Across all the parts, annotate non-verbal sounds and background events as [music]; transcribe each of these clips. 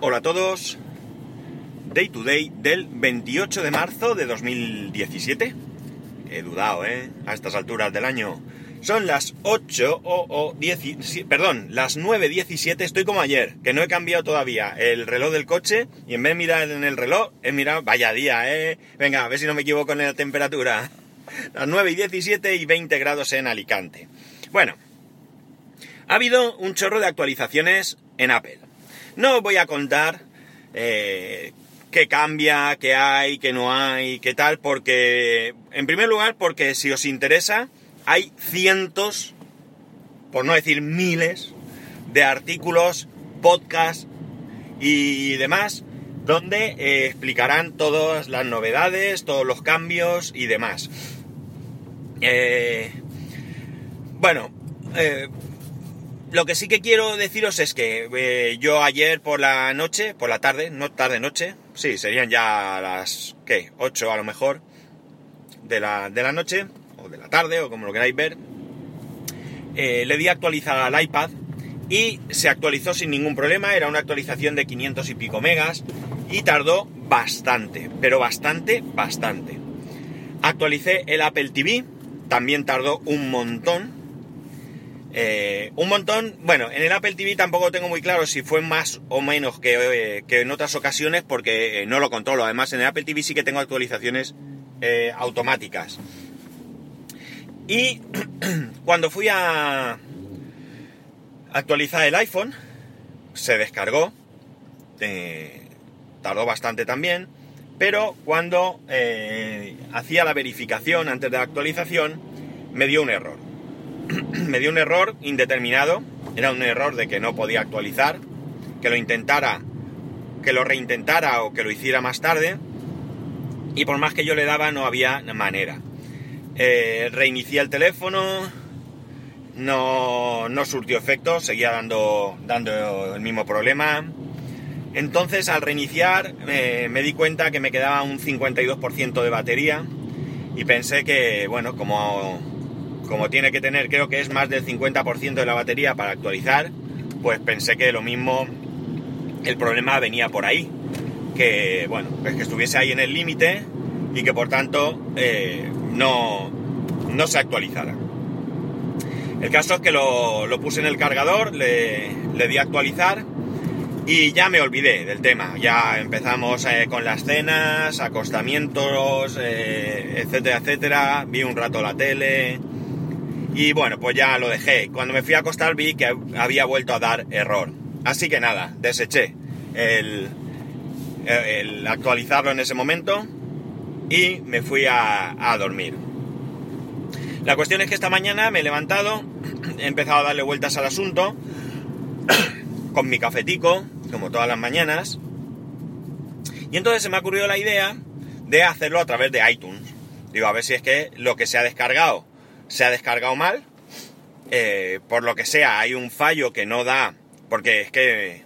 Hola a todos. Day to day del 28 de marzo de 2017. He dudado, ¿eh? A estas alturas del año. Son las 8 o, o 10, perdón, las 9.17, estoy como ayer, que no he cambiado todavía el reloj del coche y en vez de mirar en el reloj, he mirado, vaya día, ¿eh? Venga, a ver si no me equivoco en la temperatura. [laughs] Las 9 y 17 y 20 grados en Alicante. Bueno, ha habido un chorro de actualizaciones en Apple. No os voy a contar eh, qué cambia, qué hay, qué no hay, qué tal, porque, en primer lugar, porque si os interesa, hay cientos, por no decir miles, de artículos, podcasts y demás, donde eh, explicarán todas las novedades, todos los cambios y demás. Eh, bueno, eh, lo que sí que quiero deciros es que yo ayer por la noche, por la tarde, no tarde noche, sí, serían ya las, ¿qué? 8 a lo mejor de la, de la noche, o de la tarde, o como lo queráis ver, eh, le di a actualizar al iPad y se actualizó sin ningún problema, era una actualización de 500 y pico megas y tardó bastante, pero bastante, bastante. Actualicé el Apple TV, también tardó un montón. Eh, un montón, bueno, en el Apple TV tampoco tengo muy claro si fue más o menos que, eh, en otras ocasiones porque eh, no lo controlo. Además, en el Apple TV sí que tengo actualizaciones automáticas. Y [clears throat] cuando fui a actualizar el iPhone, se descargó, tardó bastante también, pero cuando hacía la verificación antes de la actualización, me dio un error. [clears throat] me dio un error indeterminado, era un error de que no podía actualizar, que lo intentara, que lo reintentara o que lo hiciera más tarde, y por más que yo le daba no había manera. Eh, reinicié el teléfono, no, no surtió efecto, seguía dando, el mismo problema. Entonces al reiniciar me di cuenta que me quedaba un 52% de batería y pensé que, bueno, como, como tiene que tener, creo que es más del 50% de la batería para actualizar, pues pensé que lo mismo, el problema venía por ahí. Que, bueno, pues que estuviese ahí en el límite y que por tanto eh, no, no se actualizara. El caso es que lo, lo puse en el cargador, le, le, di a actualizar y ya me olvidé del tema. Ya empezamos eh, con las cenas, acostamientos, eh, etcétera, etcétera. Vi un rato la tele y bueno, pues ya lo dejé. Cuando me fui a acostar vi que había vuelto a dar error. Así que nada, deseché el, actualizarlo en ese momento y me fui a, a, dormir. La cuestión es que esta mañana me he levantado, he empezado a darle vueltas al asunto [coughs] con mi cafetico, como todas las mañanas, y entonces se me ha ocurrido la idea de hacerlo a través de iTunes. Digo, a ver si es que lo que se ha descargado se ha descargado mal, eh, por lo que sea, hay un fallo que no da, porque es que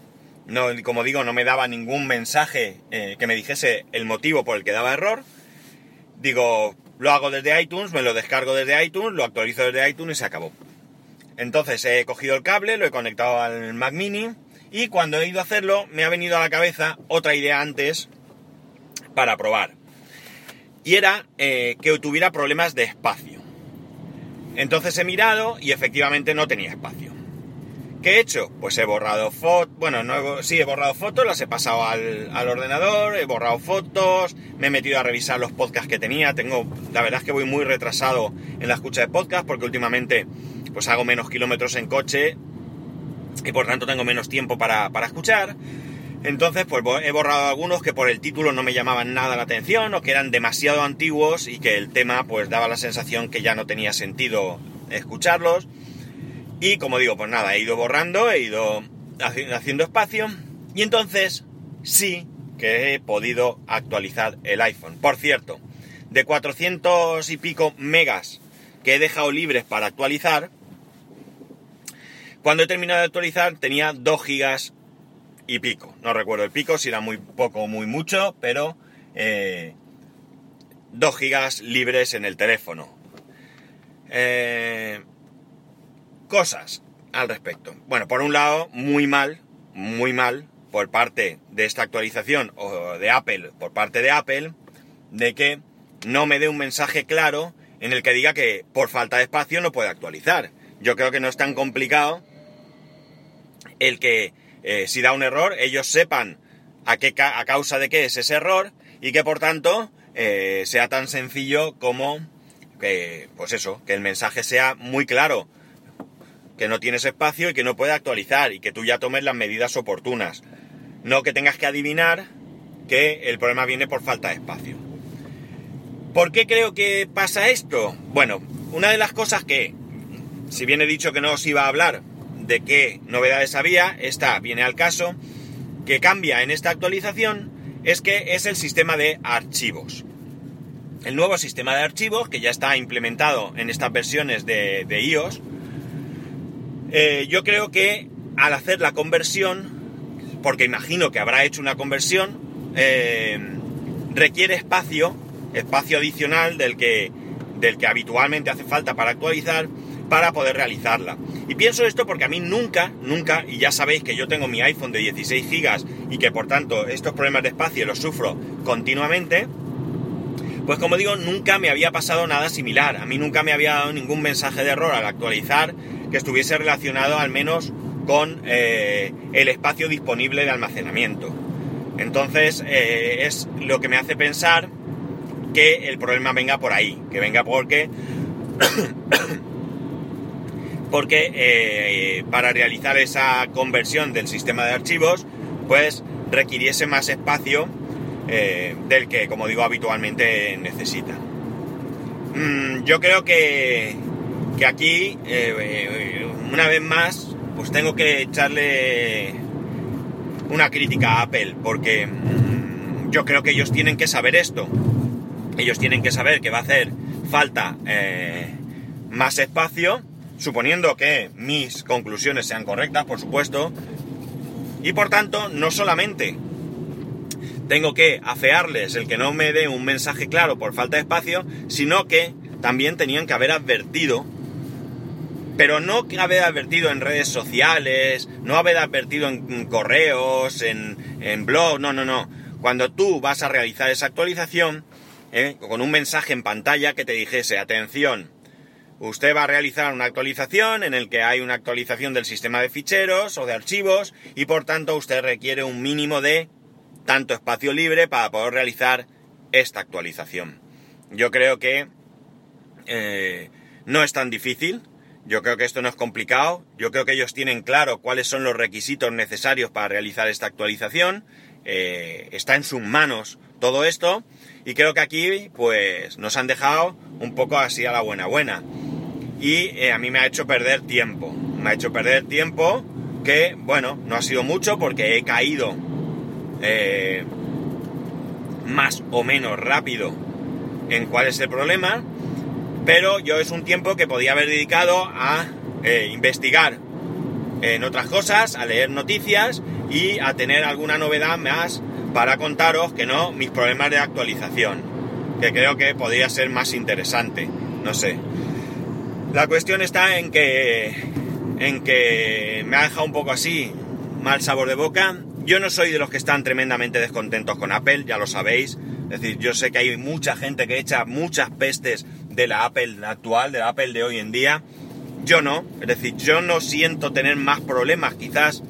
no, como digo, no me daba ningún mensaje eh, que me dijese el motivo por el que daba error. Digo, lo hago desde iTunes, me lo descargo desde iTunes, lo actualizo desde iTunes y se acabó. Entonces he cogido el cable, lo he conectado al Mac Mini y cuando he ido a hacerlo me ha venido a la cabeza otra idea antes para probar. Y era eh, que tuviera problemas de espacio. Entonces he mirado y efectivamente no tenía espacio. ¿Qué he hecho? Pues he borrado fotos, bueno, sí, he borrado fotos, las he pasado al, ordenador, he borrado fotos, me he metido a revisar los podcasts que tenía, tengo, la verdad es que voy muy retrasado en la escucha de podcast porque últimamente pues hago menos kilómetros en coche y por tanto tengo menos tiempo para escuchar. Entonces, pues he borrado algunos que por el título no me llamaban nada la atención o que eran demasiado antiguos y que el tema pues daba la sensación que ya no tenía sentido escucharlos. Y como digo, pues nada, he ido borrando, he ido haciendo espacio y entonces sí que he podido actualizar el iPhone. Por cierto, de 400 y pico megas que he dejado libres para actualizar, cuando he terminado de actualizar tenía 2 gigas y pico. No recuerdo el pico, si era muy poco o muy mucho, pero eh, 2 gigas libres en el teléfono. Eh, cosas al respecto. Bueno, por un lado, muy mal, muy mal, por parte de esta actualización o de Apple, por parte de Apple, de que no me dé un mensaje claro en el que diga que por falta de espacio no puede actualizar. Yo creo que no es tan complicado el que eh, si da un error ellos sepan a, qué, a causa de qué es ese error y que por tanto eh, sea tan sencillo como que, pues eso, que el mensaje sea muy claro, que no tienes espacio y que no puede actualizar y que tú ya tomes las medidas oportunas. No que tengas que adivinar que el problema viene por falta de espacio. ¿Por qué creo que pasa esto? Bueno, una de las cosas que, si bien he dicho que no os iba a hablar de qué novedades había, esta viene al caso, que cambia en esta actualización es que es el sistema de archivos. El nuevo sistema de archivos, que ya está implementado en estas versiones de, iOS, eh, yo creo que al hacer la conversión, porque imagino que habrá hecho una conversión, eh, requiere espacio, espacio adicional del que, del que habitualmente hace falta para actualizar, para poder realizarla. Y pienso esto porque a mí nunca, nunca, y ya sabéis que yo tengo mi iPhone de 16 GB y que por tanto estos problemas de espacio los sufro continuamente, pues como digo, nunca me había pasado nada similar. A mí nunca me había dado ningún mensaje de error al actualizar que estuviese relacionado al menos con eh, el espacio disponible de almacenamiento. Entonces eh, es lo que me hace pensar que el problema venga por ahí, que venga porque porque eh, para realizar esa conversión del sistema de archivos, pues requiriese más espacio eh, del que, como digo, habitualmente necesita. Mm, yo creo que, que aquí, eh, una vez más, pues tengo que echarle una crítica a Apple, porque mm, yo creo que ellos tienen que saber esto. Ellos tienen que saber que va a hacer falta más espacio suponiendo que mis conclusiones sean correctas, por supuesto, y por tanto no solamente tengo que afearles el que no me dé un mensaje claro por falta de espacio, sino que también tenían que haber advertido, pero no que haber advertido en redes sociales, no haber advertido en correos, en, en blog, no, no, no. Cuando tú vas a realizar esa actualización, eh, con un mensaje en pantalla que te dijese, atención, Usted va a realizar una actualización en el que hay una actualización del sistema de ficheros o de archivos y por tanto usted requiere un mínimo de tanto espacio libre para poder realizar esta actualización. Yo creo que eh, no es tan difícil, yo creo que esto no es complicado, yo creo que ellos tienen claro cuáles son los requisitos necesarios para realizar esta actualización, eh, está en sus manos todo esto y creo que aquí pues nos han dejado un poco así a la buena buena y eh, a mí me ha hecho perder tiempo. Me ha hecho perder tiempo que, bueno, no ha sido mucho porque he caído eh, más o menos rápido en cuál es el problema, pero yo es un tiempo que podía haber dedicado a eh, investigar en otras cosas, a leer noticias y a tener alguna novedad más para contaros que no mis problemas de actualización, que creo que podría ser más interesante, no sé. La cuestión está en que, en que me ha dejado un poco así, mal sabor de boca. Yo no soy de los que están tremendamente descontentos con Apple, ya lo sabéis. Es decir, yo sé que hay mucha gente que echa muchas pestes de la Apple actual, de la Apple de hoy en día. Yo no, es decir, yo no siento tener más problemas quizás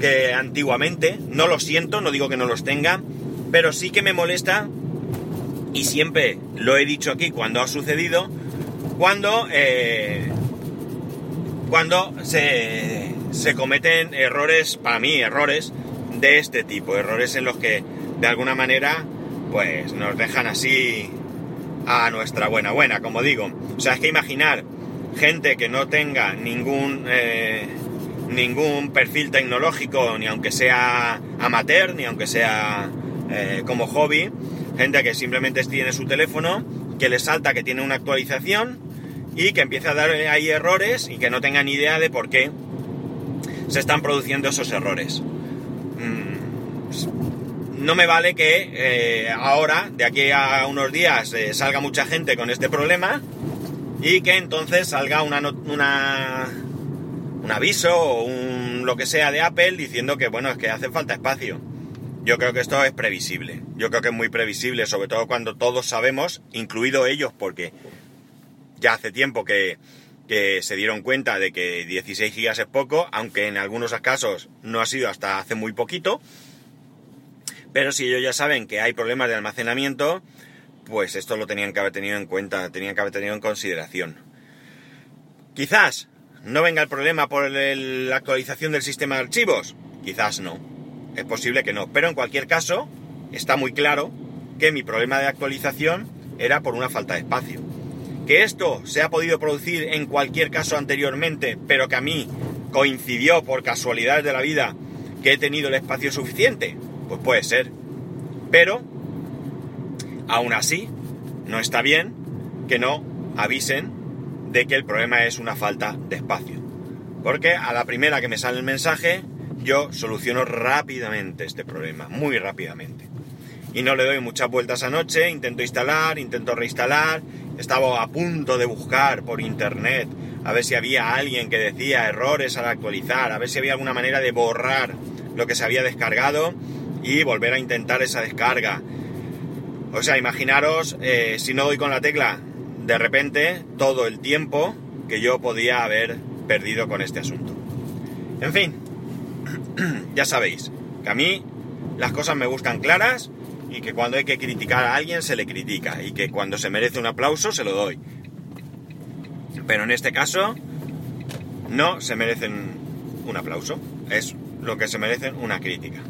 que antiguamente. No lo siento, no digo que no los tenga, pero sí que me molesta, y siempre lo he dicho aquí cuando ha sucedido, cuando, eh, cuando se, se cometen errores, para mí, errores de este tipo, errores en los que de alguna manera pues nos dejan así a nuestra buena buena, como digo. O sea, es que imaginar gente que no tenga ningún eh, ningún perfil tecnológico, ni aunque sea amateur, ni aunque sea eh, como hobby, gente que simplemente tiene su teléfono, que le salta que tiene una actualización y que empiece a dar ahí errores y que no tengan idea de por qué se están produciendo esos errores. Mm, no me vale que eh, ahora, de aquí a unos días, eh, salga mucha gente con este problema y que entonces salga una, una un aviso o un lo que sea de Apple diciendo que, bueno, es que hace falta espacio. Yo creo que esto es previsible. Yo creo que es muy previsible, sobre todo cuando todos sabemos, incluido ellos, porque ya hace tiempo que, se dieron cuenta de que 16 gigas es poco, aunque en algunos casos no ha sido hasta hace muy poquito. Pero si ellos ya saben que hay problemas de almacenamiento, pues esto lo tenían que haber tenido en cuenta, tenían que haber tenido en consideración. Quizás no venga el problema por la actualización del sistema de archivos, quizás no, es posible que no, pero en cualquier caso está muy claro que mi problema de actualización era por una falta de espacio. Que esto se ha podido producir en cualquier caso anteriormente, pero que a mí coincidió por casualidades de la vida que he tenido el espacio suficiente, pues puede ser. Pero, aún así, no está bien que no avisen de que el problema es una falta de espacio. Porque a la primera que me sale el mensaje, yo soluciono rápidamente este problema, muy rápidamente. Y no le doy muchas vueltas anoche, intento instalar, intento reinstalar, estaba a punto de buscar por internet a ver si había alguien que decía errores al actualizar, a ver si había alguna manera de borrar lo que se había descargado y volver a intentar esa descarga. O sea, imaginaros eh, si no doy con la tecla de repente todo el tiempo que yo podía haber perdido con este asunto. En fin, [clears throat] ya sabéis que a mí las cosas me gustan claras y que cuando hay que criticar a alguien se le critica y que cuando se merece un aplauso se lo doy. Pero en este caso no se merecen un aplauso, es lo que se merecen una crítica.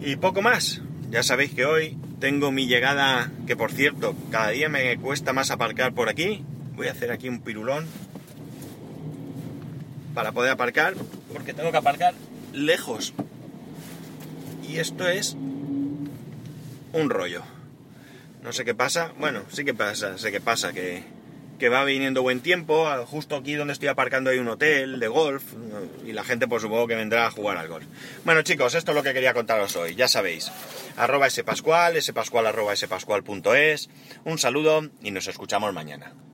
Y poco más. Ya sabéis que hoy tengo mi llegada, que por cierto, cada día me cuesta más aparcar por aquí. Voy a hacer aquí un pirulón para poder aparcar, porque tengo que aparcar lejos. Y esto es un rollo. No sé qué pasa. Bueno, sí que pasa, sé qué pasa, que que va viniendo buen tiempo. Justo aquí donde estoy aparcando hay un hotel de golf y la gente por supuesto que vendrá a jugar al golf. Bueno chicos, esto es lo que quería contaros hoy, ya sabéis. Arroba spascual, spascual arroba spascual.es. Un saludo y nos escuchamos mañana.